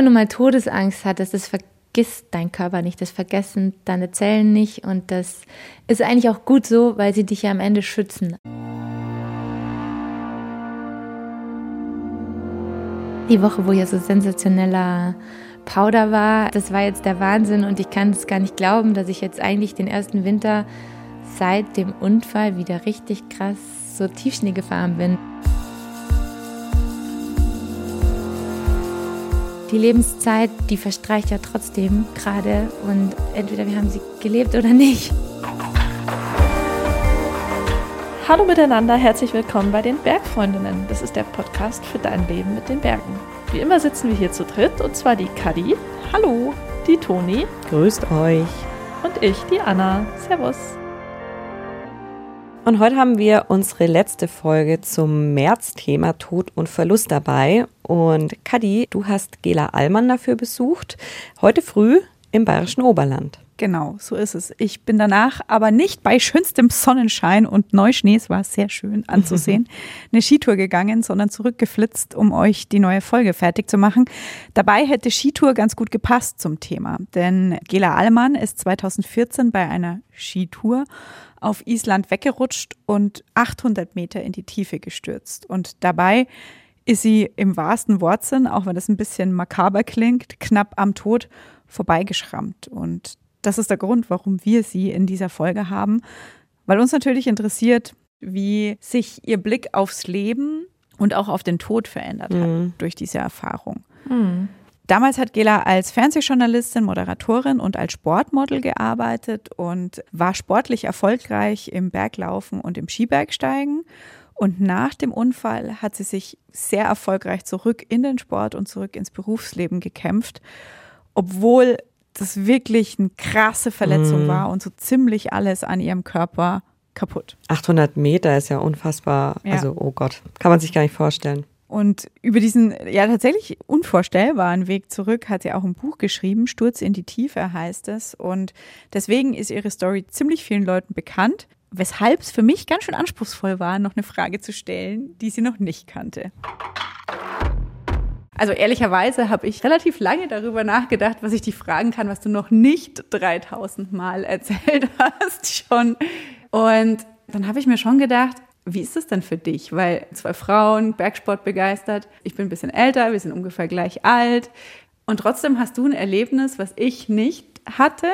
wenn du mal Todesangst hattest, das vergisst dein Körper nicht, das vergessen deine Zellen nicht und das ist eigentlich auch gut so, weil sie dich ja am Ende schützen. Die Woche, wo ja so sensationeller Powder war, das war jetzt der Wahnsinn und ich kann es gar nicht glauben, dass ich jetzt eigentlich den ersten Winter seit dem Unfall wieder richtig krass so Tiefschnee gefahren bin. Die Lebenszeit, die verstreicht ja trotzdem gerade und entweder wir haben sie gelebt oder nicht. Hallo miteinander, herzlich willkommen bei den Bergfreundinnen. Das ist der Podcast für dein Leben mit den Bergen. Wie immer sitzen wir hier zu dritt und zwar die Kadi. Hallo, die Toni. Grüßt euch. Und ich, die Anna. Servus. Und heute haben wir unsere letzte Folge zum März-Thema Tod und Verlust dabei. Und Kadi, du hast Gela Allmann dafür besucht, heute früh im Bayerischen Oberland. Genau, so ist es. Ich bin danach aber nicht bei schönstem Sonnenschein und Neuschnee, es war sehr schön anzusehen, eine Skitour gegangen, sondern zurückgeflitzt, um euch die neue Folge fertig zu machen. Dabei hätte Skitour ganz gut gepasst zum Thema, denn Gela Allmann ist 2014 bei einer Skitour auf Island weggerutscht und 800 Meter in die Tiefe gestürzt. Und dabei ist sie im wahrsten Wortsinn, auch wenn das ein bisschen makaber klingt, knapp am Tod vorbeigeschrammt. Und das ist der Grund, warum wir sie in dieser Folge haben, weil uns natürlich interessiert, wie sich ihr Blick aufs Leben und auch auf den Tod verändert hat mhm. durch diese Erfahrung. Mhm. Damals hat Gela als Fernsehjournalistin, Moderatorin und als Sportmodel gearbeitet und war sportlich erfolgreich im Berglaufen und im Skibergsteigen. Und nach dem Unfall hat sie sich sehr erfolgreich zurück in den Sport und zurück ins Berufsleben gekämpft, obwohl das wirklich eine krasse Verletzung mm. war und so ziemlich alles an ihrem Körper kaputt. 800 Meter ist ja unfassbar. Ja. Also, oh Gott, kann man sich gar nicht vorstellen. Und über diesen ja tatsächlich unvorstellbaren Weg zurück hat sie auch ein Buch geschrieben, Sturz in die Tiefe heißt es. Und deswegen ist ihre Story ziemlich vielen Leuten bekannt, weshalb es für mich ganz schön anspruchsvoll war, noch eine Frage zu stellen, die sie noch nicht kannte. Also ehrlicherweise habe ich relativ lange darüber nachgedacht, was ich dich fragen kann, was du noch nicht 3000 Mal erzählt hast schon. Und dann habe ich mir schon gedacht, wie ist es denn für dich? Weil zwei Frauen, Bergsport begeistert, ich bin ein bisschen älter, wir sind ungefähr gleich alt. Und trotzdem hast du ein Erlebnis, was ich nicht hatte.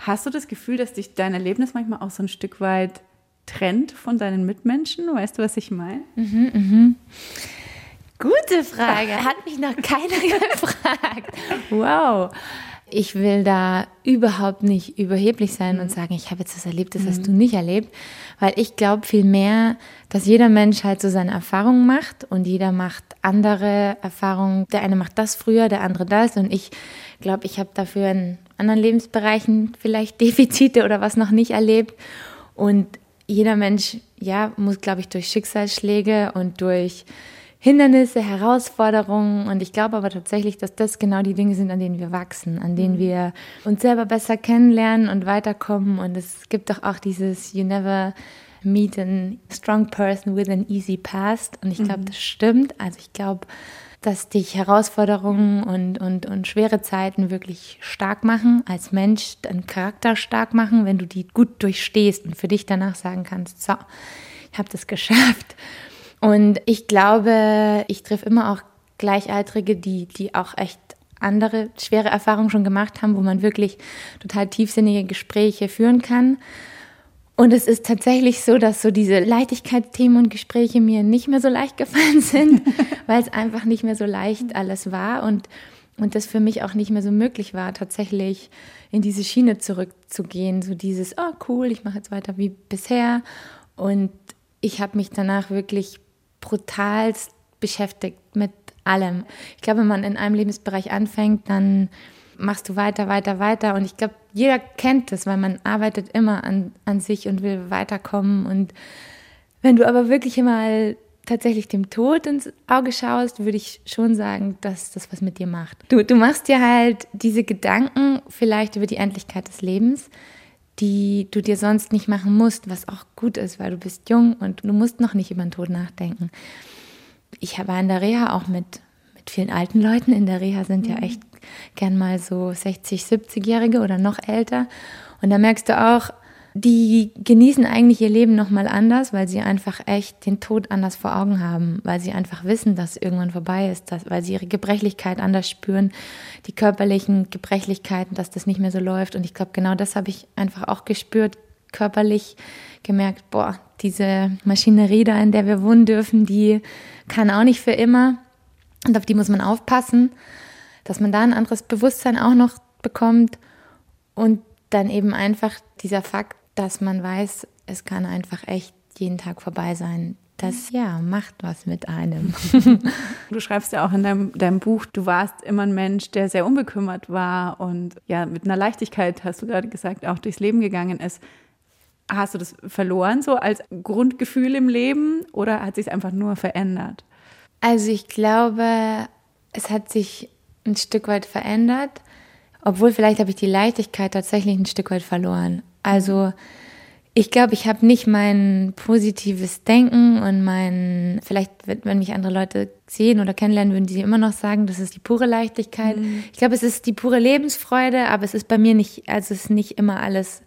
Hast du das Gefühl, dass dich dein Erlebnis manchmal auch so ein Stück weit trennt von deinen Mitmenschen? Weißt du, was ich meine? Mhm, mhm. Gute Frage. Hat mich noch keiner gefragt. Wow ich will da überhaupt nicht überheblich sein mhm. und sagen, ich habe jetzt das erlebt, das mhm. hast du nicht erlebt, weil ich glaube vielmehr, dass jeder Mensch halt so seine Erfahrungen macht und jeder macht andere Erfahrungen. Der eine macht das früher, der andere das und ich glaube, ich habe dafür in anderen Lebensbereichen vielleicht Defizite oder was noch nicht erlebt und jeder Mensch, ja, muss, glaube ich, durch Schicksalsschläge und durch Hindernisse, Herausforderungen. Und ich glaube aber tatsächlich, dass das genau die Dinge sind, an denen wir wachsen, an denen mhm. wir uns selber besser kennenlernen und weiterkommen. Und es gibt doch auch dieses You never meet a strong person with an easy past. Und ich glaube, mhm. das stimmt. Also ich glaube, dass dich Herausforderungen und, und, und schwere Zeiten wirklich stark machen, als Mensch deinen Charakter stark machen, wenn du die gut durchstehst und für dich danach sagen kannst, so, ich habe das geschafft. Und ich glaube, ich treffe immer auch Gleichaltrige, die, die auch echt andere schwere Erfahrungen schon gemacht haben, wo man wirklich total tiefsinnige Gespräche führen kann. Und es ist tatsächlich so, dass so diese Leichtigkeitsthemen und Gespräche mir nicht mehr so leicht gefallen sind, weil es einfach nicht mehr so leicht alles war und, und das für mich auch nicht mehr so möglich war, tatsächlich in diese Schiene zurückzugehen. So dieses, oh cool, ich mache jetzt weiter wie bisher. Und ich habe mich danach wirklich brutalst beschäftigt mit allem. Ich glaube, wenn man in einem Lebensbereich anfängt, dann machst du weiter, weiter, weiter. Und ich glaube, jeder kennt das, weil man arbeitet immer an, an sich und will weiterkommen. Und wenn du aber wirklich mal tatsächlich dem Tod ins Auge schaust, würde ich schon sagen, dass das was mit dir macht. Du, du machst dir halt diese Gedanken vielleicht über die Endlichkeit des Lebens, die du dir sonst nicht machen musst, was auch gut ist, weil du bist jung und du musst noch nicht über den Tod nachdenken. Ich war in der Reha auch mit, mit vielen alten Leuten. In der Reha sind ja mhm. echt gern mal so 60, 70-Jährige oder noch älter. Und da merkst du auch, die genießen eigentlich ihr Leben nochmal anders, weil sie einfach echt den Tod anders vor Augen haben, weil sie einfach wissen, dass irgendwann vorbei ist, dass, weil sie ihre Gebrechlichkeit anders spüren, die körperlichen Gebrechlichkeiten, dass das nicht mehr so läuft. Und ich glaube, genau das habe ich einfach auch gespürt, körperlich gemerkt, boah, diese Maschinerie da, in der wir wohnen dürfen, die kann auch nicht für immer. Und auf die muss man aufpassen, dass man da ein anderes Bewusstsein auch noch bekommt. Und dann eben einfach dieser Fakt, dass man weiß, es kann einfach echt jeden Tag vorbei sein. Das ja macht was mit einem. du schreibst ja auch in deinem, deinem Buch, du warst immer ein Mensch, der sehr unbekümmert war und ja mit einer Leichtigkeit, hast du gerade gesagt, auch durchs Leben gegangen ist. Hast du das verloren so als Grundgefühl im Leben oder hat sich einfach nur verändert? Also ich glaube, es hat sich ein Stück weit verändert, obwohl vielleicht habe ich die Leichtigkeit tatsächlich ein Stück weit verloren. Also ich glaube, ich habe nicht mein positives Denken und mein, vielleicht, wenn mich andere Leute sehen oder kennenlernen, würden sie immer noch sagen, das ist die pure Leichtigkeit. Mhm. Ich glaube, es ist die pure Lebensfreude, aber es ist bei mir nicht, also es ist nicht immer alles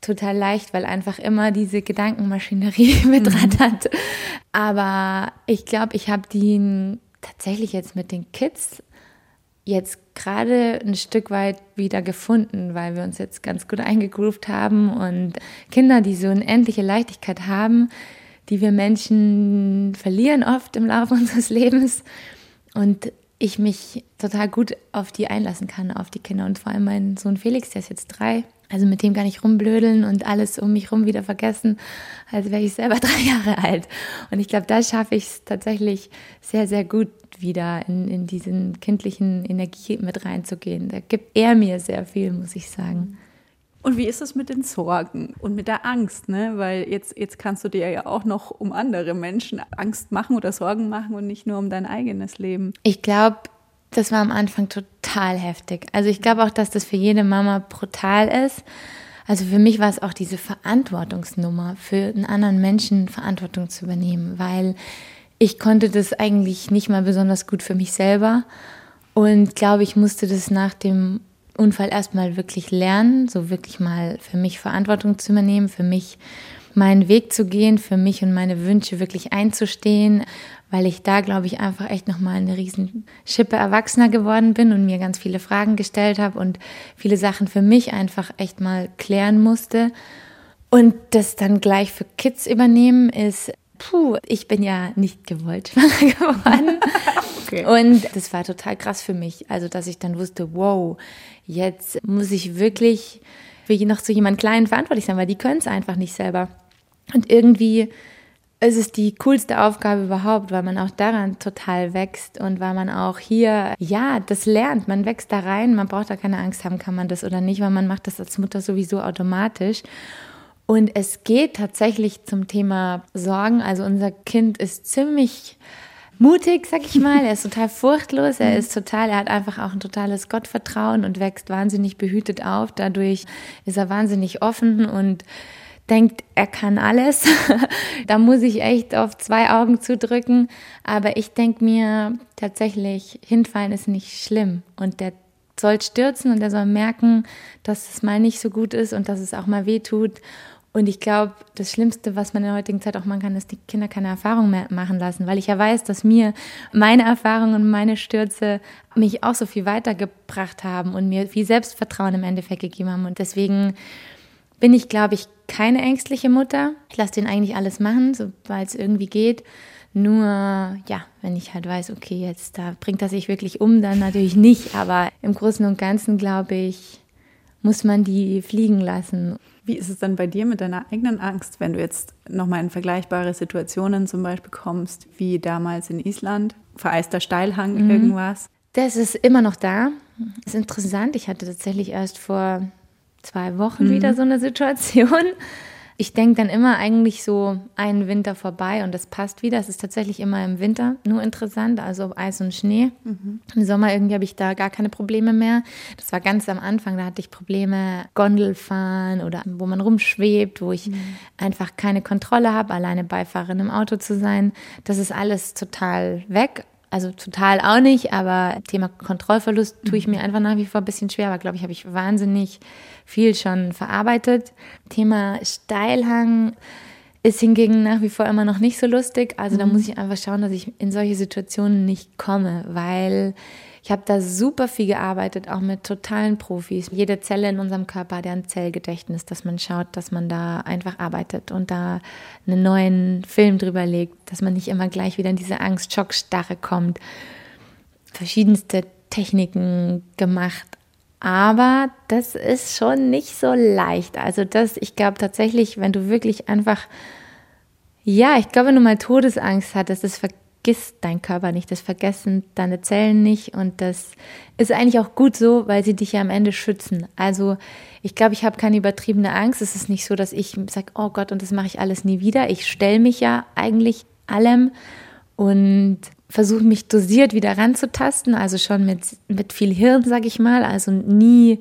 total leicht, weil einfach immer diese Gedankenmaschinerie mitrattert. Mhm. Aber ich glaube, ich habe die tatsächlich jetzt mit den Kids jetzt gerade ein Stück weit wieder gefunden, weil wir uns jetzt ganz gut eingegroovt haben und Kinder, die so eine endliche Leichtigkeit haben, die wir Menschen verlieren oft im Laufe unseres Lebens und ich mich total gut auf die einlassen kann, auf die Kinder und vor allem mein Sohn Felix, der ist jetzt drei, also mit dem kann ich rumblödeln und alles um mich rum wieder vergessen, als wäre ich selber drei Jahre alt. Und ich glaube, da schaffe ich es tatsächlich sehr, sehr gut, wieder in, in diesen kindlichen Energie mit reinzugehen. Da gibt er mir sehr viel, muss ich sagen. Und wie ist es mit den Sorgen und mit der Angst? Ne? Weil jetzt, jetzt kannst du dir ja auch noch um andere Menschen Angst machen oder Sorgen machen und nicht nur um dein eigenes Leben. Ich glaube, das war am Anfang total heftig. Also ich glaube auch, dass das für jede Mama brutal ist. Also für mich war es auch diese Verantwortungsnummer, für einen anderen Menschen Verantwortung zu übernehmen, weil ich konnte das eigentlich nicht mal besonders gut für mich selber und glaube, ich musste das nach dem Unfall erstmal wirklich lernen, so wirklich mal für mich Verantwortung zu übernehmen, für mich meinen Weg zu gehen, für mich und meine Wünsche wirklich einzustehen, weil ich da, glaube ich, einfach echt nochmal eine riesen Schippe erwachsener geworden bin und mir ganz viele Fragen gestellt habe und viele Sachen für mich einfach echt mal klären musste. Und das dann gleich für Kids übernehmen ist, puh, ich bin ja nicht gewollt schwanger geworden. okay. Und das war total krass für mich. Also, dass ich dann wusste, wow, jetzt muss ich wirklich für noch zu jemand Kleinen verantwortlich sein, weil die können es einfach nicht selber. Und irgendwie es ist die coolste Aufgabe überhaupt, weil man auch daran total wächst und weil man auch hier, ja, das lernt. Man wächst da rein, man braucht da keine Angst haben, kann man das oder nicht, weil man macht das als Mutter sowieso automatisch. Und es geht tatsächlich zum Thema Sorgen. Also unser Kind ist ziemlich mutig, sag ich mal. Er ist total furchtlos. Er ist total, er hat einfach auch ein totales Gottvertrauen und wächst wahnsinnig behütet auf. Dadurch ist er wahnsinnig offen und denkt, er kann alles. da muss ich echt auf zwei Augen zudrücken. Aber ich denke mir tatsächlich, hinfallen ist nicht schlimm. Und der soll stürzen und er soll merken, dass es mal nicht so gut ist und dass es auch mal weh tut. Und ich glaube, das Schlimmste, was man in der heutigen Zeit auch machen kann, ist, die Kinder keine Erfahrung mehr machen lassen, weil ich ja weiß, dass mir meine Erfahrungen und meine Stürze mich auch so viel weitergebracht haben und mir viel Selbstvertrauen im Endeffekt gegeben haben. Und deswegen bin ich, glaube ich, keine ängstliche Mutter. Ich lasse den eigentlich alles machen, sobald es irgendwie geht. Nur, ja, wenn ich halt weiß, okay, jetzt da bringt er sich wirklich um, dann natürlich nicht. Aber im Großen und Ganzen, glaube ich, muss man die fliegen lassen. Wie ist es dann bei dir mit deiner eigenen Angst, wenn du jetzt nochmal in vergleichbare Situationen zum Beispiel kommst, wie damals in Island, vereister Steilhang, mhm. irgendwas? Das ist immer noch da. Das ist interessant. Ich hatte tatsächlich erst vor zwei Wochen mhm. wieder so eine Situation. Ich denke dann immer eigentlich so einen Winter vorbei und das passt wieder. Es ist tatsächlich immer im Winter nur interessant, also Eis und Schnee. Mhm. Im Sommer irgendwie habe ich da gar keine Probleme mehr. Das war ganz am Anfang, da hatte ich Probleme, Gondelfahren oder wo man rumschwebt, wo ich mhm. einfach keine Kontrolle habe, alleine Beifahrerin im Auto zu sein. Das ist alles total weg Also total auch nicht, aber Thema Kontrollverlust tue ich mir einfach nach wie vor ein bisschen schwer, aber glaube ich, habe ich wahnsinnig viel schon verarbeitet. Thema Steilhang ist hingegen nach wie vor immer noch nicht so lustig. Also da muss ich einfach schauen, dass ich in solche Situationen nicht komme, weil ich habe da super viel gearbeitet, auch mit totalen Profis. Jede Zelle in unserem Körper hat ja ein Zellgedächtnis, dass man schaut, dass man da einfach arbeitet und da einen neuen Film drüber legt, dass man nicht immer gleich wieder in diese Angst-Schockstarre kommt. Verschiedenste Techniken gemacht, aber das ist schon nicht so leicht. Also das, ich glaube tatsächlich, wenn du wirklich einfach, ja, ich glaube, wenn du mal Todesangst hattest, das vergisst dein Körper nicht, das vergessen deine Zellen nicht und das ist eigentlich auch gut so, weil sie dich ja am Ende schützen. Also ich glaube, ich habe keine übertriebene Angst. Es ist nicht so, dass ich sage, oh Gott, und das mache ich alles nie wieder. Ich stelle mich ja eigentlich allem und versuche mich dosiert wieder ranzutasten, also schon mit, mit viel Hirn, sage ich mal, also nie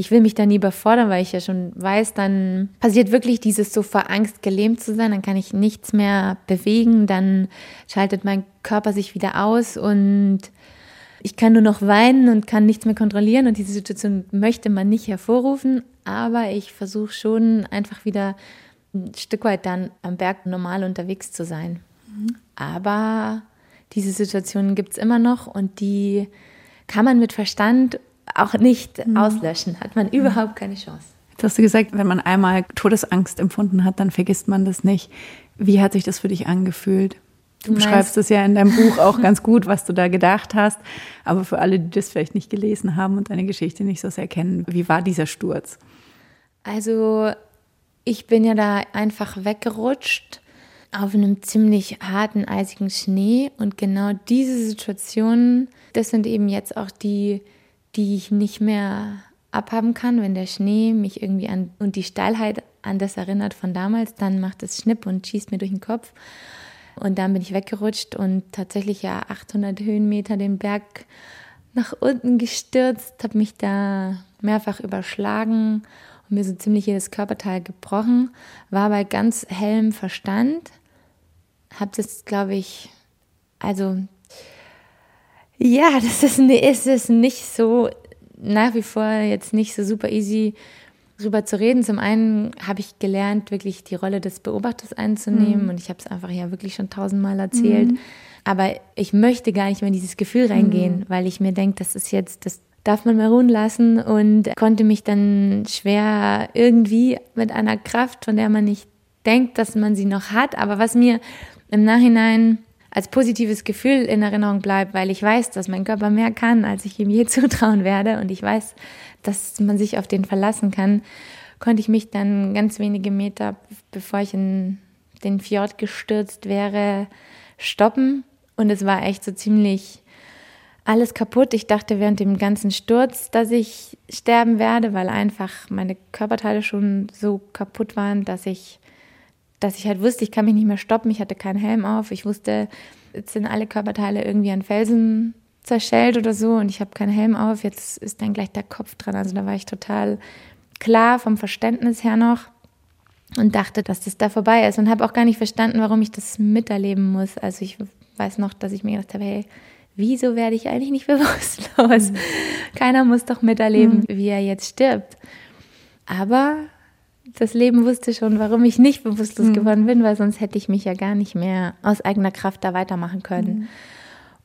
ich will mich da nie überfordern, weil ich ja schon weiß, dann passiert wirklich dieses so vor Angst gelähmt zu sein, dann kann ich nichts mehr bewegen, dann schaltet mein Körper sich wieder aus und ich kann nur noch weinen und kann nichts mehr kontrollieren und diese Situation möchte man nicht hervorrufen, aber ich versuche schon einfach wieder ein Stück weit dann am Berg normal unterwegs zu sein. Mhm. Aber diese Situationen gibt es immer noch und die kann man mit Verstand auch nicht mhm. auslöschen, hat man überhaupt keine Chance. Jetzt hast du gesagt, wenn man einmal Todesangst empfunden hat, dann vergisst man das nicht. Wie hat sich das für dich angefühlt? Du, du beschreibst es ja in deinem Buch auch ganz gut, was du da gedacht hast. Aber für alle, die das vielleicht nicht gelesen haben und deine Geschichte nicht so sehr kennen, wie war dieser Sturz? Also, ich bin ja da einfach weggerutscht auf einem ziemlich harten, eisigen Schnee. Und genau diese Situationen, das sind eben jetzt auch die, die ich nicht mehr abhaben kann, wenn der Schnee mich irgendwie an und die Steilheit an das erinnert von damals, dann macht es Schnipp und schießt mir durch den Kopf. Und dann bin ich weggerutscht und tatsächlich ja 800 Höhenmeter den Berg nach unten gestürzt, habe mich da mehrfach überschlagen und mir so ziemlich jedes Körperteil gebrochen, war bei ganz hellem Verstand, habe das, glaube ich, also ja, das ist, ist es nicht so, nach wie vor jetzt nicht so super easy drüber zu reden. Zum einen habe ich gelernt, wirklich die Rolle des Beobachters einzunehmen mhm. und ich habe es einfach ja wirklich schon tausendmal erzählt. Mhm. Aber ich möchte gar nicht mehr in dieses Gefühl reingehen, mhm. weil ich mir denke, das ist jetzt, das darf man mal ruhen lassen und konnte mich dann schwer irgendwie mit einer Kraft, von der man nicht denkt, dass man sie noch hat, aber was mir im Nachhinein als positives Gefühl in Erinnerung bleibt, weil ich weiß, dass mein Körper mehr kann, als ich ihm je zutrauen werde. Und ich weiß, dass man sich auf den verlassen kann, konnte ich mich dann ganz wenige Meter, bevor ich in den Fjord gestürzt wäre, stoppen. Und es war echt so ziemlich alles kaputt. Ich dachte während dem ganzen Sturz, dass ich sterben werde, weil einfach meine Körperteile schon so kaputt waren, dass ich dass ich halt wusste, ich kann mich nicht mehr stoppen, ich hatte keinen Helm auf, ich wusste, jetzt sind alle Körperteile irgendwie an Felsen zerschellt oder so und ich habe keinen Helm auf, jetzt ist dann gleich der Kopf dran. Also da war ich total klar vom Verständnis her noch und dachte, dass das da vorbei ist und habe auch gar nicht verstanden, warum ich das miterleben muss. Also ich weiß noch, dass ich mir gedacht habe, hey, wieso werde ich eigentlich nicht bewusstlos? Mhm. Keiner muss doch miterleben, mhm. wie er jetzt stirbt. Aber das Leben wusste schon, warum ich nicht bewusstlos mhm. geworden bin, weil sonst hätte ich mich ja gar nicht mehr aus eigener Kraft da weitermachen können. Mhm.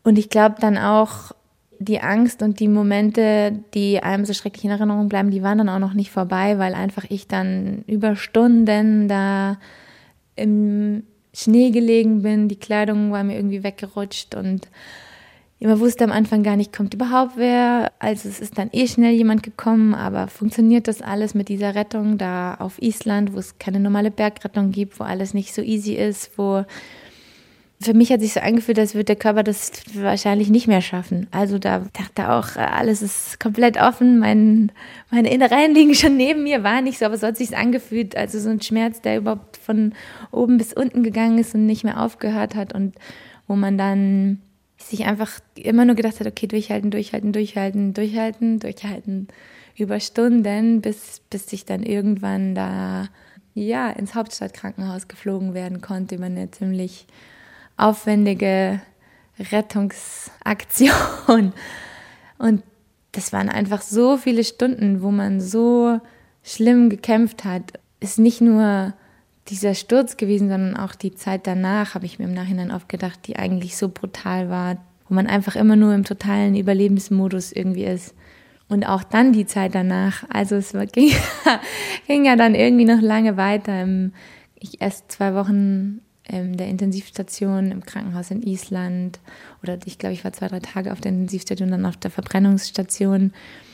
Und ich glaube dann auch, die Angst und die Momente, die einem so schrecklich in Erinnerung bleiben, die waren dann auch noch nicht vorbei, weil einfach ich dann über Stunden da im Schnee gelegen bin, die Kleidung war mir irgendwie weggerutscht und man wusste am Anfang gar nicht, kommt überhaupt wer. Also es ist dann eh schnell jemand gekommen, aber funktioniert das alles mit dieser Rettung da auf Island, wo es keine normale Bergrettung gibt, wo alles nicht so easy ist, wo für mich hat sich so angefühlt, als würde der Körper das wahrscheinlich nicht mehr schaffen. Also da dachte auch, alles ist komplett offen, mein, meine Innereien liegen schon neben mir, war nicht so, aber so hat sich angefühlt, also so ein Schmerz, der überhaupt von oben bis unten gegangen ist und nicht mehr aufgehört hat und wo man dann sich einfach immer nur gedacht hat, okay, durchhalten, durchhalten, durchhalten, durchhalten, durchhalten über Stunden, bis, bis ich dann irgendwann da ja ins Hauptstadtkrankenhaus geflogen werden konnte über eine ziemlich aufwendige Rettungsaktion. Und das waren einfach so viele Stunden, wo man so schlimm gekämpft hat. Ist nicht nur dieser Sturz gewesen, sondern auch die Zeit danach, habe ich mir im Nachhinein oft gedacht, die eigentlich so brutal war, wo man einfach immer nur im totalen Überlebensmodus irgendwie ist. Und auch dann die Zeit danach. Also es war, ging, ging ja dann irgendwie noch lange weiter. Ich erst zwei Wochen in der Intensivstation im Krankenhaus in Island oder ich glaube, ich war zwei, drei Tage auf der Intensivstation, dann auf der Verbrennungsstation,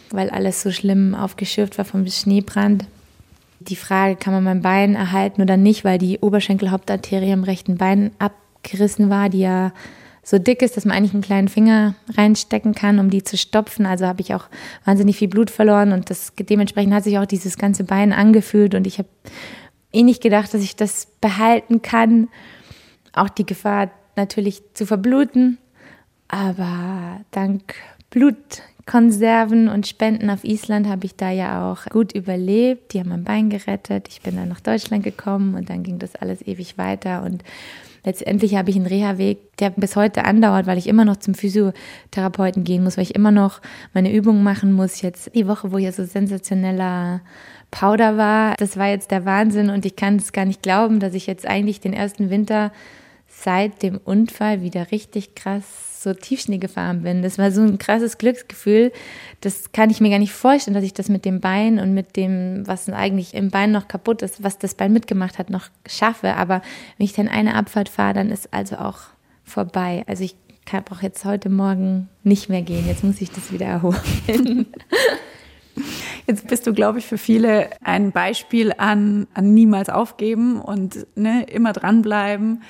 weil alles so schlimm aufgeschürft war vom Schneebrand. Die Frage, kann man mein Bein erhalten oder nicht, weil die Oberschenkelhauptarterie im rechten Bein abgerissen war, die ja so dick ist, dass man eigentlich einen kleinen Finger reinstecken kann, um die zu stopfen. Also habe ich auch wahnsinnig viel Blut verloren und das, dementsprechend hat sich auch dieses ganze Bein angefühlt und ich habe eh nicht gedacht, dass ich das behalten kann. Auch die Gefahr natürlich zu verbluten. Aber dank Blutkonserven und Spenden auf Island habe ich da ja auch gut überlebt. Die haben mein Bein gerettet. Ich bin dann nach Deutschland gekommen und dann ging das alles ewig weiter. Und letztendlich habe ich einen Reha-Weg, der bis heute andauert, weil ich immer noch zum Physiotherapeuten gehen muss, weil ich immer noch meine Übungen machen muss. Jetzt die Woche, wo ja so sensationeller Powder war, das war jetzt der Wahnsinn und ich kann es gar nicht glauben, dass ich jetzt eigentlich den ersten Winter seit dem Unfall wieder richtig krass so Tiefschnee gefahren bin. Das war so ein krasses Glücksgefühl. Das kann ich mir gar nicht vorstellen, dass ich das mit dem Bein und mit dem, was eigentlich im Bein noch kaputt ist, was das Bein mitgemacht hat, noch schaffe. Aber wenn ich dann eine Abfahrt fahre, dann ist also auch vorbei. Also ich auch jetzt heute Morgen nicht mehr gehen. Jetzt muss ich das wieder erholen. Jetzt bist du, glaube ich, für viele ein Beispiel an, an niemals aufgeben und ne, immer dranbleiben.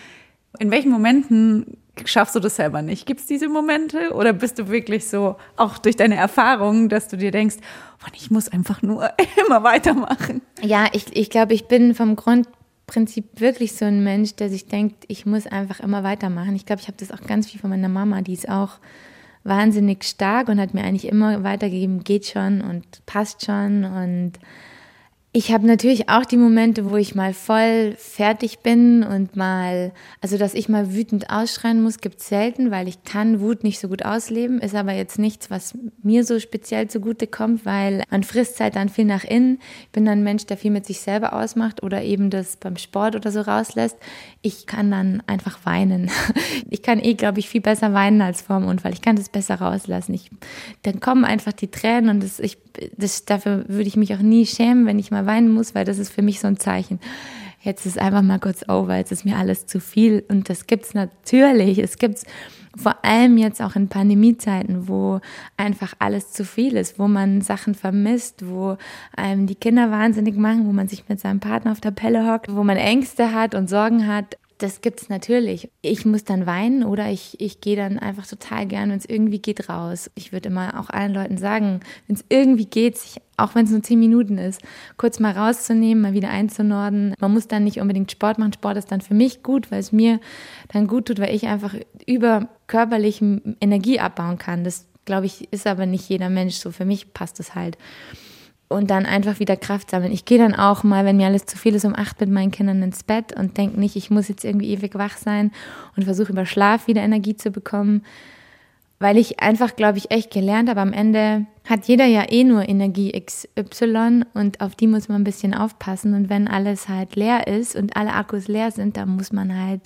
In welchen Momenten schaffst du das selber nicht? Gibt es diese Momente oder bist du wirklich so, auch durch deine Erfahrungen, dass du dir denkst, oh, ich muss einfach nur immer weitermachen? Ja, ich, ich glaube, ich bin vom Grundprinzip wirklich so ein Mensch, der sich denkt, ich muss einfach immer weitermachen. Ich glaube, ich habe das auch ganz viel von meiner Mama, die ist auch wahnsinnig stark und hat mir eigentlich immer weitergegeben, geht schon und passt schon und ich habe natürlich auch die Momente, wo ich mal voll fertig bin und mal, also dass ich mal wütend ausschreien muss, gibt selten, weil ich kann Wut nicht so gut ausleben, ist aber jetzt nichts, was mir so speziell zugute kommt, weil man frisst halt dann viel nach innen. Ich bin dann ein Mensch, der viel mit sich selber ausmacht oder eben das beim Sport oder so rauslässt. Ich kann dann einfach weinen. Ich kann eh, glaube ich, viel besser weinen als vor dem Unfall. Ich kann das besser rauslassen. Ich, dann kommen einfach die Tränen und das, ich, das, dafür würde ich mich auch nie schämen, wenn ich mal weinen muss, weil das ist für mich so ein Zeichen. Jetzt ist einfach mal kurz over, jetzt ist mir alles zu viel. Und das gibt's natürlich. Es gibt's vor allem jetzt auch in Pandemiezeiten, wo einfach alles zu viel ist, wo man Sachen vermisst, wo einem die Kinder wahnsinnig machen, wo man sich mit seinem Partner auf der Pelle hockt, wo man Ängste hat und Sorgen hat das gibt es natürlich. Ich muss dann weinen oder ich, ich gehe dann einfach total gern, wenn es irgendwie geht, raus. Ich würde immer auch allen Leuten sagen, wenn es irgendwie geht, sich, auch wenn es nur zehn Minuten ist, kurz mal rauszunehmen, mal wieder einzunorden. Man muss dann nicht unbedingt Sport machen. Sport ist dann für mich gut, weil es mir dann gut tut, weil ich einfach über körperlichen Energie abbauen kann. Das, glaube ich, ist aber nicht jeder Mensch so. Für mich passt es halt und dann einfach wieder Kraft sammeln. Ich gehe dann auch mal, wenn mir alles zu viel ist, um acht mit meinen Kindern ins Bett und denke nicht, ich muss jetzt irgendwie ewig wach sein und versuche über Schlaf wieder Energie zu bekommen, weil ich einfach, glaube ich, echt gelernt habe, am Ende hat jeder ja eh nur Energie XY und auf die muss man ein bisschen aufpassen und wenn alles halt leer ist und alle Akkus leer sind, dann muss man halt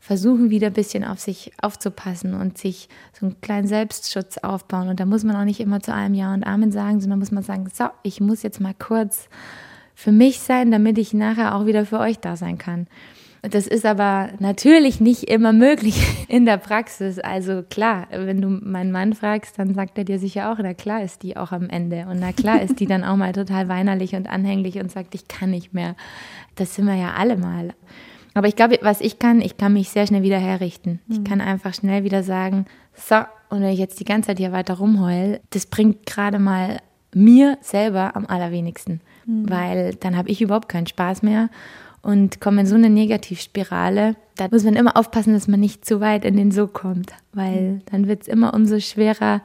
versuchen, wieder ein bisschen auf sich aufzupassen und sich so einen kleinen Selbstschutz aufbauen. Und da muss man auch nicht immer zu allem Ja und Amen sagen, sondern muss man sagen, so, ich muss jetzt mal kurz für mich sein, damit ich nachher auch wieder für euch da sein kann. Das ist aber natürlich nicht immer möglich in der Praxis. Also klar, wenn du meinen Mann fragst, dann sagt er dir sicher auch, na klar ist die auch am Ende. Und na klar ist die dann auch mal total weinerlich und anhänglich und sagt, ich kann nicht mehr. Das sind wir ja alle mal. Aber ich glaube, was ich kann, ich kann mich sehr schnell wieder herrichten. Ich mhm. kann einfach schnell wieder sagen, so, und wenn ich jetzt die ganze Zeit hier weiter rumheul, das bringt gerade mal mir selber am allerwenigsten. Mhm. Weil dann habe ich überhaupt keinen Spaß mehr und komme in so eine Negativspirale. Da muss man immer aufpassen, dass man nicht zu weit in den So kommt, weil mhm. dann wird es immer umso schwerer,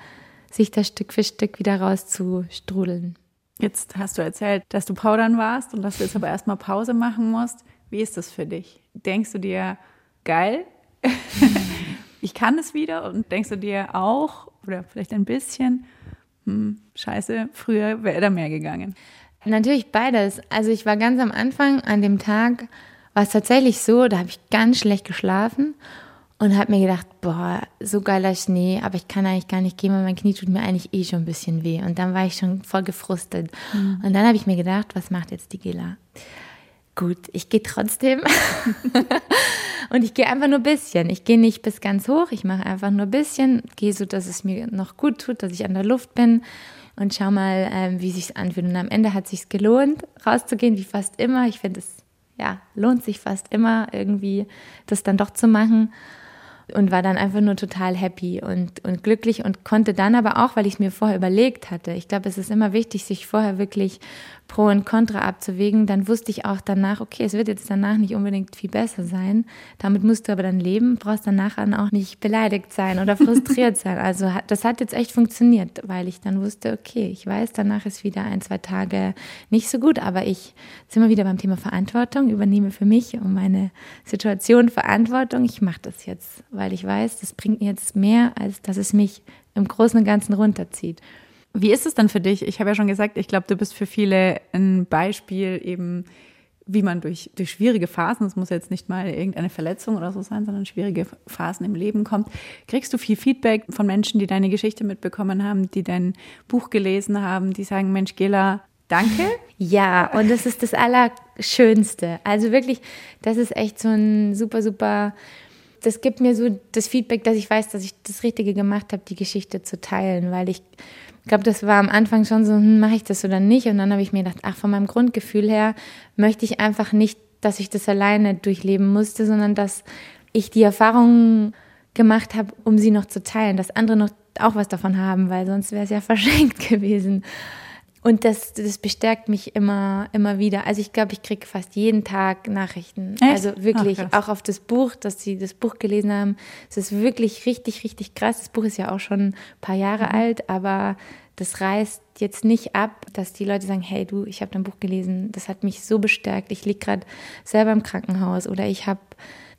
sich da Stück für Stück wieder rauszustrudeln. Jetzt hast du erzählt, dass du Powdern warst und dass du jetzt aber erstmal Pause machen musst. Wie ist das für dich? Denkst du dir, geil, ich kann es wieder und denkst du dir auch oder vielleicht ein bisschen, hm, scheiße, früher wäre da mehr gegangen? Natürlich beides. Also ich war ganz am Anfang an dem Tag, war es tatsächlich so, da habe ich ganz schlecht geschlafen und habe mir gedacht, boah, so geiler Schnee, aber ich kann eigentlich gar nicht gehen, weil mein Knie tut mir eigentlich eh schon ein bisschen weh. Und dann war ich schon voll gefrustet. Mhm. Und dann habe ich mir gedacht, was macht jetzt die Gela? Gut, ich gehe trotzdem. und ich gehe einfach nur ein bisschen. Ich gehe nicht bis ganz hoch, ich mache einfach nur ein bisschen, gehe so, dass es mir noch gut tut, dass ich an der Luft bin und schau mal, ähm, wie sich anfühlt. Und am Ende hat sich gelohnt, rauszugehen, wie fast immer. Ich finde, es ja lohnt sich fast immer irgendwie, das dann doch zu machen und war dann einfach nur total happy und, und glücklich und konnte dann aber auch, weil ich es mir vorher überlegt hatte, ich glaube, es ist immer wichtig, sich vorher wirklich Pro und Contra abzuwägen, dann wusste ich auch danach, okay, es wird jetzt danach nicht unbedingt viel besser sein. Damit musst du aber dann leben, brauchst danach auch nicht beleidigt sein oder frustriert sein. Also das hat jetzt echt funktioniert, weil ich dann wusste, okay, ich weiß, danach ist wieder ein, zwei Tage nicht so gut, aber ich sind wir wieder beim Thema Verantwortung, übernehme für mich und meine Situation Verantwortung. Ich mache das jetzt, weil ich weiß, das bringt mir jetzt mehr, als dass es mich im Großen und Ganzen runterzieht. Wie ist es dann für dich? Ich habe ja schon gesagt, ich glaube, du bist für viele ein Beispiel eben, wie man durch, durch schwierige Phasen, das muss jetzt nicht mal irgendeine Verletzung oder so sein, sondern schwierige Phasen im Leben kommt. Kriegst du viel Feedback von Menschen, die deine Geschichte mitbekommen haben, die dein Buch gelesen haben, die sagen, Mensch, Gela, danke? Ja, und das ist das Allerschönste. Also wirklich, das ist echt so ein super, super das gibt mir so das Feedback, dass ich weiß, dass ich das Richtige gemacht habe, die Geschichte zu teilen, weil ich glaube, das war am Anfang schon so, hm, mache ich das oder nicht? Und dann habe ich mir gedacht, ach, von meinem Grundgefühl her möchte ich einfach nicht, dass ich das alleine durchleben musste, sondern dass ich die Erfahrungen gemacht habe, um sie noch zu teilen, dass andere noch auch was davon haben, weil sonst wäre es ja verschenkt gewesen. Und das, das bestärkt mich immer, immer wieder. Also ich glaube, ich kriege fast jeden Tag Nachrichten. Echt? Also wirklich, Ach, auch auf das Buch, dass sie das Buch gelesen haben. Es ist wirklich richtig, richtig krass. Das Buch ist ja auch schon ein paar Jahre mhm. alt, aber das reißt jetzt nicht ab, dass die Leute sagen, hey du, ich habe dein Buch gelesen, das hat mich so bestärkt. Ich liege gerade selber im Krankenhaus oder ich habe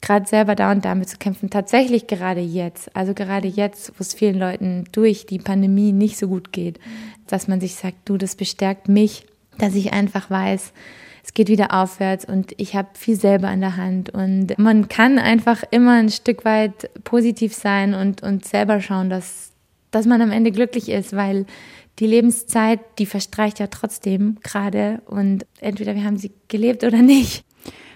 gerade selber da und damit zu kämpfen. Tatsächlich gerade jetzt, also gerade jetzt, wo es vielen Leuten durch die Pandemie nicht so gut geht, dass man sich sagt, du, das bestärkt mich, dass ich einfach weiß, es geht wieder aufwärts und ich habe viel selber in der Hand und man kann einfach immer ein Stück weit positiv sein und, und selber schauen, dass, dass man am Ende glücklich ist, weil die Lebenszeit, die verstreicht ja trotzdem gerade und entweder wir haben sie gelebt oder nicht.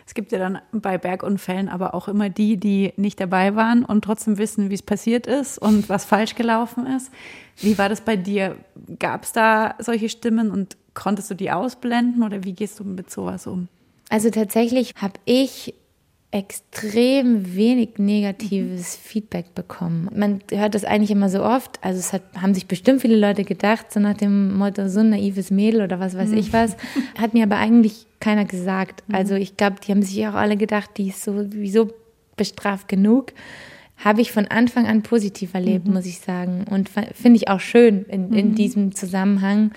Es gibt ja dann bei Bergunfällen aber auch immer die, die nicht dabei waren und trotzdem wissen, wie es passiert ist und was falsch gelaufen ist. Wie war das bei dir? Gab es da solche Stimmen und konntest du die ausblenden oder wie gehst du mit sowas um? Also tatsächlich habe ich extrem wenig negatives Feedback bekommen. Man hört das eigentlich immer so oft. Also es hat, haben sich bestimmt viele Leute gedacht, so nach dem Motto, so ein naives Mädel oder was weiß ich was. Hat mir aber eigentlich keiner gesagt. Also ich glaube, die haben sich auch alle gedacht, die ist sowieso bestraft genug. Habe ich von Anfang an positiv erlebt, mhm. muss ich sagen. Und finde ich auch schön in, in mhm. diesem Zusammenhang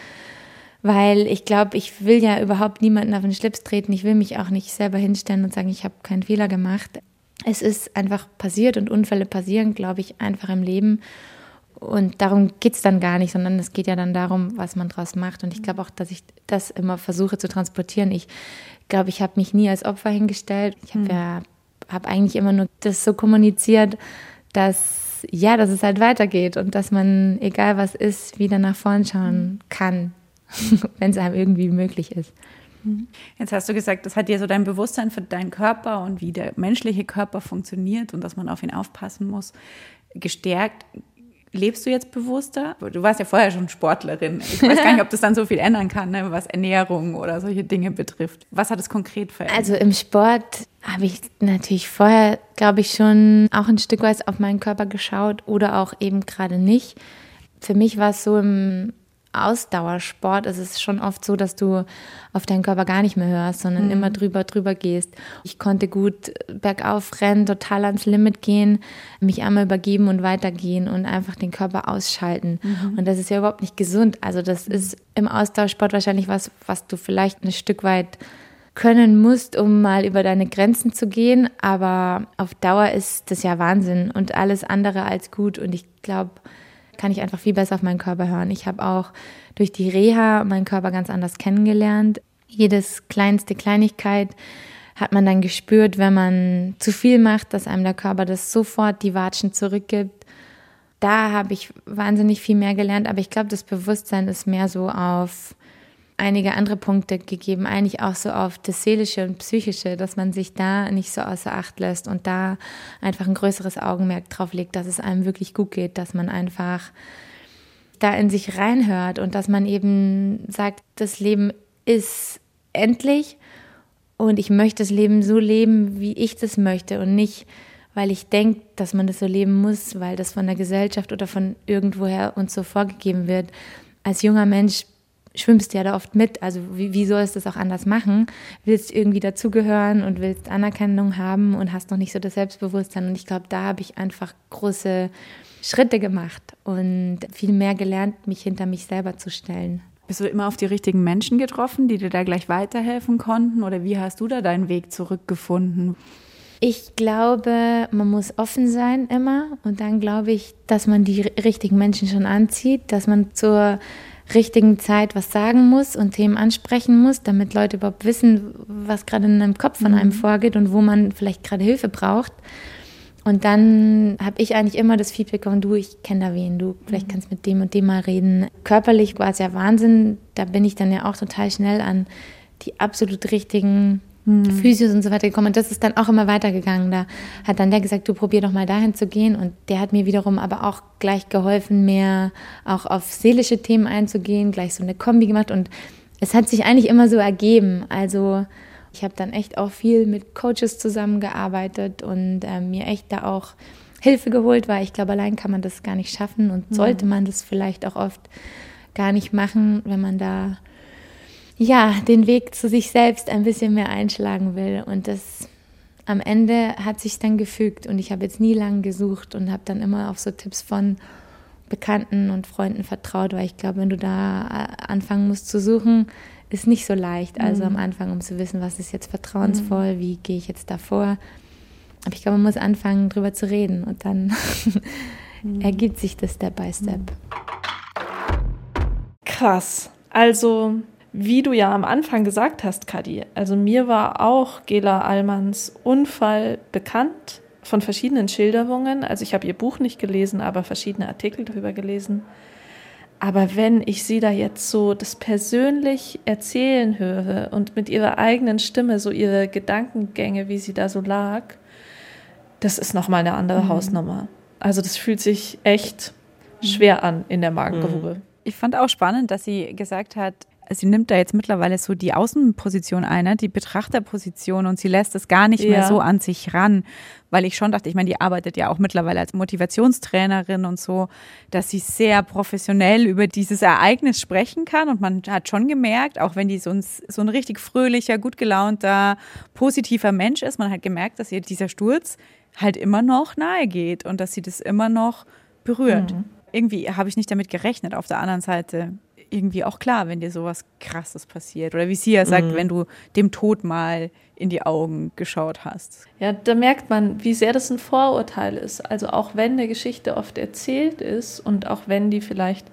weil ich glaube, ich will ja überhaupt niemanden auf den Schlips treten. Ich will mich auch nicht selber hinstellen und sagen, ich habe keinen Fehler gemacht. Es ist einfach passiert und Unfälle passieren, glaube ich, einfach im Leben. Und darum geht es dann gar nicht, sondern es geht ja dann darum, was man draus macht. Und ich glaube auch, dass ich das immer versuche zu transportieren. Ich glaube, ich habe mich nie als Opfer hingestellt. Ich habe mhm. ja habe eigentlich immer nur das so kommuniziert, dass ja, dass es halt weitergeht und dass man, egal was ist, wieder nach vorn schauen kann. wenn es einem irgendwie möglich ist. Mhm. Jetzt hast du gesagt, das hat dir so dein Bewusstsein für deinen Körper und wie der menschliche Körper funktioniert und dass man auf ihn aufpassen muss, gestärkt. Lebst du jetzt bewusster? Du warst ja vorher schon Sportlerin. Ich weiß gar nicht, ob das dann so viel ändern kann, ne, was Ernährung oder solche Dinge betrifft. Was hat es konkret verändert? Also im Sport habe ich natürlich vorher, glaube ich, schon auch ein Stück weit auf meinen Körper geschaut oder auch eben gerade nicht. Für mich war es so im Ausdauersport ist es schon oft so, dass du auf deinen Körper gar nicht mehr hörst, sondern mhm. immer drüber, drüber gehst. Ich konnte gut bergauf rennen, total ans Limit gehen, mich einmal übergeben und weitergehen und einfach den Körper ausschalten. Mhm. Und das ist ja überhaupt nicht gesund. Also das ist im Ausdauersport wahrscheinlich was, was du vielleicht ein Stück weit können musst, um mal über deine Grenzen zu gehen. Aber auf Dauer ist das ja Wahnsinn und alles andere als gut. Und ich glaube, kann ich einfach viel besser auf meinen Körper hören. Ich habe auch durch die Reha meinen Körper ganz anders kennengelernt. Jedes kleinste Kleinigkeit hat man dann gespürt, wenn man zu viel macht, dass einem der Körper das sofort die Watschen zurückgibt. Da habe ich wahnsinnig viel mehr gelernt, aber ich glaube, das Bewusstsein ist mehr so auf einige andere Punkte gegeben, eigentlich auch so auf das Seelische und Psychische, dass man sich da nicht so außer Acht lässt und da einfach ein größeres Augenmerk drauf legt, dass es einem wirklich gut geht, dass man einfach da in sich reinhört und dass man eben sagt, das Leben ist endlich und ich möchte das Leben so leben, wie ich das möchte und nicht, weil ich denke, dass man das so leben muss, weil das von der Gesellschaft oder von irgendwoher uns so vorgegeben wird. Als junger Mensch schwimmst ja da oft mit. Also wie, wie sollst du es auch anders machen? Willst irgendwie dazugehören und willst Anerkennung haben und hast noch nicht so das Selbstbewusstsein. Und ich glaube, da habe ich einfach große Schritte gemacht und viel mehr gelernt, mich hinter mich selber zu stellen. Bist du immer auf die richtigen Menschen getroffen, die dir da gleich weiterhelfen konnten? Oder wie hast du da deinen Weg zurückgefunden? Ich glaube, man muss offen sein immer. Und dann glaube ich, dass man die richtigen Menschen schon anzieht, dass man zur richtigen Zeit was sagen muss und Themen ansprechen muss, damit Leute überhaupt wissen, was gerade in einem Kopf von einem mhm. vorgeht und wo man vielleicht gerade Hilfe braucht. Und dann habe ich eigentlich immer das Feedback bekommen, du, ich kenne da wen, du, vielleicht mhm. kannst mit dem und dem mal reden. Körperlich war es ja Wahnsinn, da bin ich dann ja auch total schnell an die absolut richtigen mhm. Physios und so weiter gekommen. Und das ist dann auch immer weitergegangen. Da hat dann der gesagt, du probier doch mal dahin zu gehen. Und der hat mir wiederum aber auch gleich geholfen, mehr auch auf seelische Themen einzugehen, gleich so eine Kombi gemacht. Und es hat sich eigentlich immer so ergeben. Also ich habe dann echt auch viel mit Coaches zusammengearbeitet und äh, mir echt da auch Hilfe geholt, weil ich glaube, allein kann man das gar nicht schaffen und sollte man das vielleicht auch oft gar nicht machen, wenn man da ja den Weg zu sich selbst ein bisschen mehr einschlagen will. Und das am Ende hat sich dann gefügt und ich habe jetzt nie lange gesucht und habe dann immer auf so Tipps von Bekannten und Freunden vertraut, weil ich glaube, wenn du da äh, anfangen musst zu suchen, ist nicht so leicht. Also mhm. am Anfang, um zu wissen, was ist jetzt vertrauensvoll, mhm. wie gehe ich jetzt davor. Aber ich glaube, man muss anfangen, drüber zu reden und dann mhm. ergibt sich das Step by Step. Mhm. Krass. Also, wie du ja am Anfang gesagt hast, Kadi, also mir war auch Gela Allmanns Unfall bekannt von verschiedenen Schilderungen. Also ich habe ihr Buch nicht gelesen, aber verschiedene Artikel darüber gelesen. Aber wenn ich sie da jetzt so das persönlich erzählen höre und mit ihrer eigenen Stimme so ihre Gedankengänge, wie sie da so lag, das ist nochmal eine andere mhm. Hausnummer. Also das fühlt sich echt schwer an in der Magengrube. Mhm. Ich fand auch spannend, dass sie gesagt hat, sie nimmt da jetzt mittlerweile so die Außenposition ein, ne, die Betrachterposition und sie lässt es gar nicht ja. mehr so an sich ran, weil ich schon dachte, ich meine, die arbeitet ja auch mittlerweile als Motivationstrainerin und so, dass sie sehr professionell über dieses Ereignis sprechen kann und man hat schon gemerkt, auch wenn die so ein, so ein richtig fröhlicher, gut gelaunter, positiver Mensch ist, man hat gemerkt, dass ihr dieser Sturz halt immer noch nahe geht und dass sie das immer noch berührt. Mhm. Irgendwie habe ich nicht damit gerechnet. Auf der anderen Seite irgendwie auch klar, wenn dir sowas Krasses passiert. Oder wie sie ja sagt, mhm. wenn du dem Tod mal in die Augen geschaut hast. Ja, da merkt man, wie sehr das ein Vorurteil ist. Also auch wenn eine Geschichte oft erzählt ist und auch wenn die vielleicht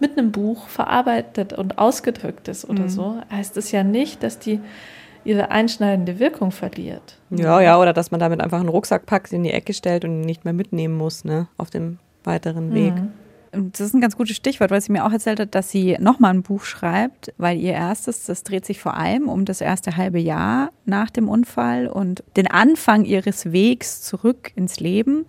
mit einem Buch verarbeitet und ausgedrückt ist oder mhm. so, heißt es ja nicht, dass die ihre einschneidende Wirkung verliert. Ja, ja, oder dass man damit einfach einen Rucksack packt, in die Ecke stellt und ihn nicht mehr mitnehmen muss, ne, auf dem weiteren Weg. Mhm das ist ein ganz gutes Stichwort, weil sie mir auch erzählt hat, dass sie nochmal ein Buch schreibt, weil ihr erstes, das dreht sich vor allem um das erste halbe Jahr nach dem Unfall und den Anfang ihres Wegs zurück ins Leben.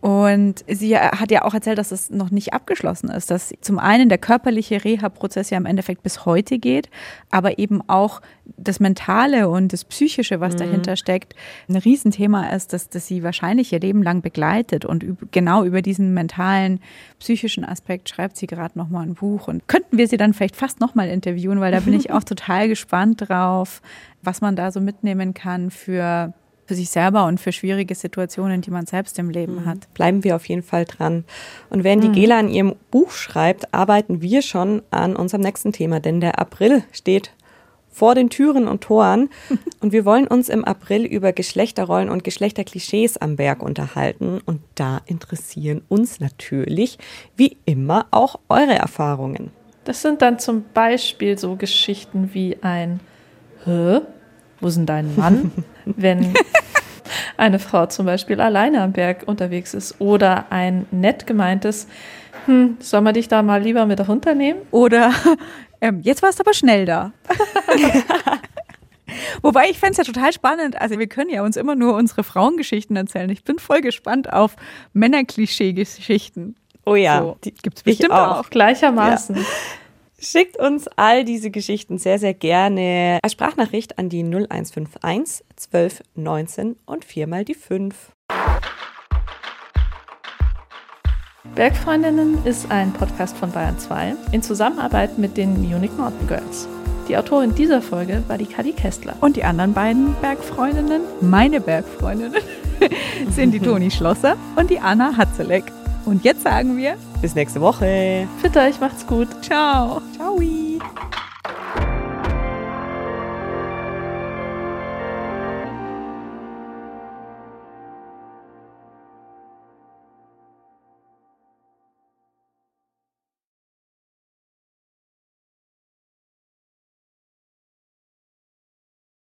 Und sie hat ja auch erzählt, dass es noch nicht abgeschlossen ist, dass zum einen der körperliche Reha-Prozess ja im Endeffekt bis heute geht, aber eben auch das Mentale und das Psychische, was mhm. dahinter steckt, ein Riesenthema ist, dass das sie wahrscheinlich ihr Leben lang begleitet. Und genau über diesen mentalen, psychischen Aspekt schreibt sie gerade nochmal ein Buch. Und könnten wir sie dann vielleicht fast nochmal interviewen, weil da bin ich auch total gespannt drauf, was man da so mitnehmen kann für für sich selber und für schwierige Situationen, die man selbst im Leben mhm. hat. Bleiben wir auf jeden Fall dran. Und während die mhm. Gela an ihrem Buch schreibt, arbeiten wir schon an unserem nächsten Thema, denn der April steht vor den Türen und Toren. Und wir wollen uns im April über Geschlechterrollen und Geschlechterklischees am Berg unterhalten. Und da interessieren uns natürlich, wie immer, auch eure Erfahrungen. Das sind dann zum Beispiel so Geschichten wie ein Hä? Wo ist denn dein Mann? Wenn eine Frau zum Beispiel alleine am Berg unterwegs ist. Oder ein nett gemeintes, hm, soll man dich da mal lieber mit runternehmen? Oder ähm, jetzt warst du aber schnell da. Wobei ich fände es ja total spannend. Also wir können ja uns immer nur unsere Frauengeschichten erzählen. Ich bin voll gespannt auf Männerklischee-Geschichten. Oh ja, So, die gibt's ich bestimmt auch. auch. Gleichermaßen. Schickt uns all diese Geschichten sehr, sehr gerne als Sprachnachricht an die 0151 12 19 und viermal die 5. Bergfreundinnen ist ein Podcast von Bayern 2 in Zusammenarbeit mit den Munich Mountain Girls. Die Autorin dieser Folge war die Kadi Kestler. Und die anderen beiden Bergfreundinnen, meine Bergfreundinnen, sind die Toni Schlosser und die Anna Hatzeleck. Und jetzt sagen wir bis nächste Woche. Bitte euch, macht's gut. Ciao. Ciao.